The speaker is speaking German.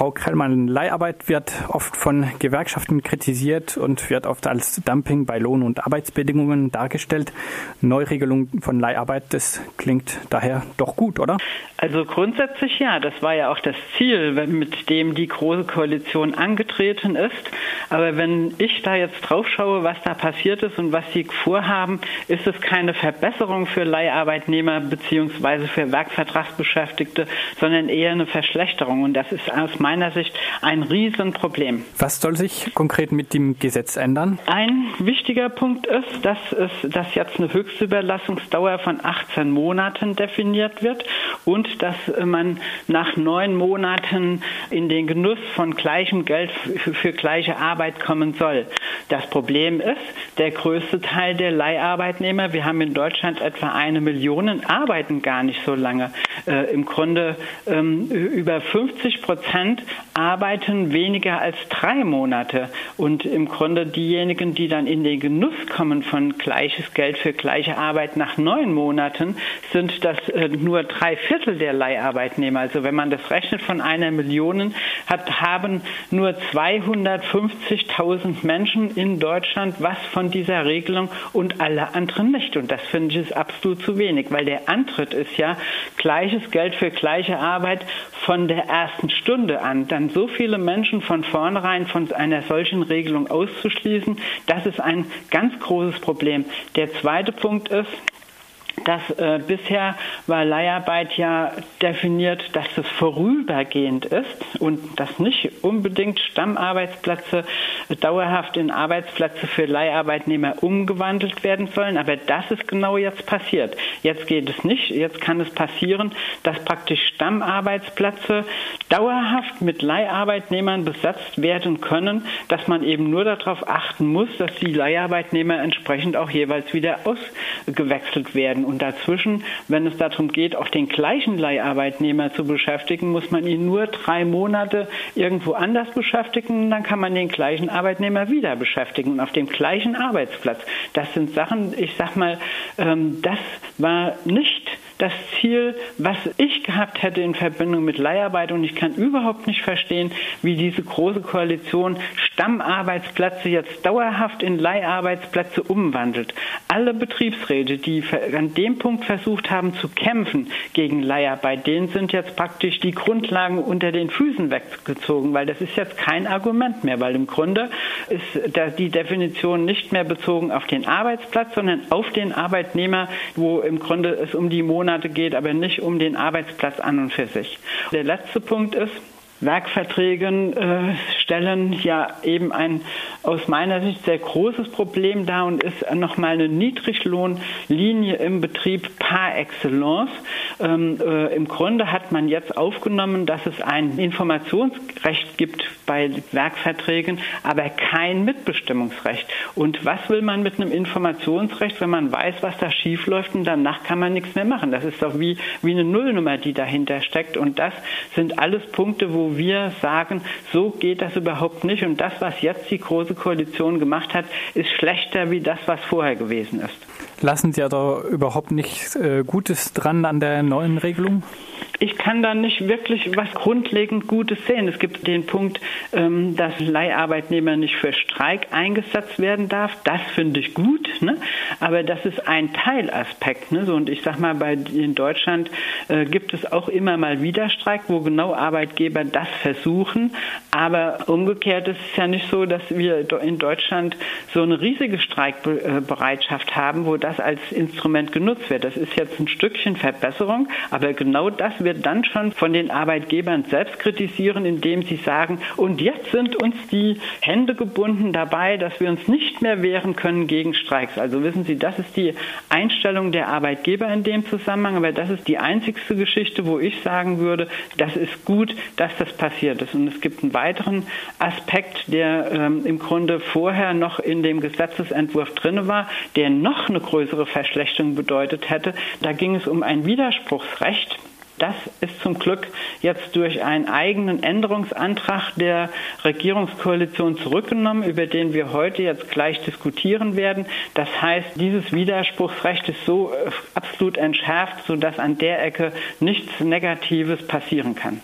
Frau Krellmann, Leiharbeit wird oft von Gewerkschaften kritisiert und wird oft als Dumping bei Lohn- und Arbeitsbedingungen dargestellt. Neuregelung von Leiharbeit, das klingt daher doch gut, oder? Also grundsätzlich ja, das war ja auch das Ziel, mit dem die Große Koalition angetreten ist. Aber wenn ich da jetzt drauf schaue, was da passiert ist und was sie vorhaben, ist es keine Verbesserung für Leiharbeitnehmer bzw. für Werkvertragsbeschäftigte, sondern eher eine Verschlechterung. Und das ist aus meiner Sicht ein Riesenproblem. Was soll sich konkret mit dem Gesetz ändern? Ein wichtiger Punkt ist, dass, es, dass jetzt eine Höchstüberlassungsdauer von 18 Monaten definiert wird und dass man nach neun Monaten in den Genuss von gleichem Geld für, für gleiche Arbeit kommen soll. Das Problem ist, der größte Teil der Leiharbeitnehmer, wir haben in Deutschland etwa eine Million, arbeiten gar nicht so lange. Äh, Im Grunde ähm, über 50 Prozent arbeiten weniger als drei Monate. Und im Grunde diejenigen, die dann in den Genuss kommen von gleiches Geld für gleiche Arbeit nach neun Monaten, sind das äh, nur drei Viertel der Leiharbeitnehmer. Also wenn man das rechnet von einer Million, hat, haben nur 250.000 Menschen in Deutschland was von dieser Regelung und alle anderen nicht. Und das finde ich ist absolut zu wenig, weil der Antritt ist ja gleiches Geld für gleiche Arbeit von der ersten Stunde an. Dann so viele Menschen von vornherein von einer solchen Regelung auszuschließen, das ist ein ganz großes Problem. Der zweite Punkt ist, dass äh, bisher war Leiharbeit ja definiert, dass es vorübergehend ist und dass nicht unbedingt Stammarbeitsplätze dauerhaft in Arbeitsplätze für Leiharbeitnehmer umgewandelt werden sollen. Aber das ist genau jetzt passiert. Jetzt geht es nicht. Jetzt kann es passieren, dass praktisch Stammarbeitsplätze dauerhaft mit Leiharbeitnehmern besetzt werden können, dass man eben nur darauf achten muss, dass die Leiharbeitnehmer entsprechend auch jeweils wieder ausgewechselt werden. Und dazwischen, wenn es darum geht, auch den gleichen Leiharbeitnehmer zu beschäftigen, muss man ihn nur drei Monate irgendwo anders beschäftigen. Dann kann man den gleichen Arbeitnehmer wieder beschäftigen auf dem gleichen Arbeitsplatz. Das sind Sachen, ich sag mal, ähm, das war nicht das Ziel, was ich gehabt hätte in Verbindung mit Leiharbeit. Und ich kann überhaupt nicht verstehen, wie diese große Koalition Stammarbeitsplätze jetzt dauerhaft in Leiharbeitsplätze umwandelt. Alle Betriebsräte, die an dem Punkt versucht haben zu kämpfen gegen Leiharbeit, denen sind jetzt praktisch die Grundlagen unter den Füßen weggezogen, weil das ist jetzt kein Argument mehr, weil im Grunde ist die Definition nicht mehr bezogen auf den Arbeitsplatz, sondern auf den Arbeitnehmer, wo im Grunde es um die Monate geht, aber nicht um den Arbeitsplatz an und für sich. Der letzte Punkt ist, Werkverträgen äh, stellen ja eben ein aus meiner Sicht sehr großes Problem dar und ist nochmal eine Niedriglohnlinie im Betrieb par excellence. Ähm, äh, Im Grunde hat man jetzt aufgenommen, dass es ein Informationsrecht gibt bei Werkverträgen, aber kein Mitbestimmungsrecht. Und was will man mit einem Informationsrecht, wenn man weiß, was da schiefläuft und danach kann man nichts mehr machen? Das ist doch wie, wie eine Nullnummer, die dahinter steckt. Und das sind alles Punkte, wo wir sagen, so geht das überhaupt nicht. Und das, was jetzt die Große Koalition gemacht hat, ist schlechter wie das, was vorher gewesen ist. Lassen Sie ja da überhaupt nichts äh, Gutes dran an der neuen Regelung? Ich kann da nicht wirklich was grundlegend Gutes sehen. Es gibt den Punkt, ähm, dass Leiharbeitnehmer nicht für Streik eingesetzt werden darf. Das finde ich gut, ne? aber das ist ein Teilaspekt. Ne? Und ich sage mal, in Deutschland äh, gibt es auch immer mal wieder Streik, wo genau Arbeitgeber das versuchen. Aber umgekehrt ist es ja nicht so, dass wir in Deutschland so eine riesige Streikbereitschaft haben, wo das als Instrument genutzt wird. Das ist jetzt ein Stückchen Verbesserung, aber genau das wird wir dann schon von den Arbeitgebern selbst kritisieren, indem sie sagen, und jetzt sind uns die Hände gebunden dabei, dass wir uns nicht mehr wehren können gegen Streiks. Also wissen Sie, das ist die Einstellung der Arbeitgeber in dem Zusammenhang, aber das ist die einzigste Geschichte, wo ich sagen würde, das ist gut, dass das passiert ist. Und es gibt einen weiteren Aspekt, der ähm, im Grunde vorher noch in dem Gesetzesentwurf drin war, der noch eine größere Verschlechterung bedeutet hätte. Da ging es um ein Widerspruchsrecht. Das ist zum Glück jetzt durch einen eigenen Änderungsantrag der Regierungskoalition zurückgenommen, über den wir heute jetzt gleich diskutieren werden. Das heißt, dieses Widerspruchsrecht ist so äh, absolut entschärft, sodass an der Ecke nichts Negatives passieren kann.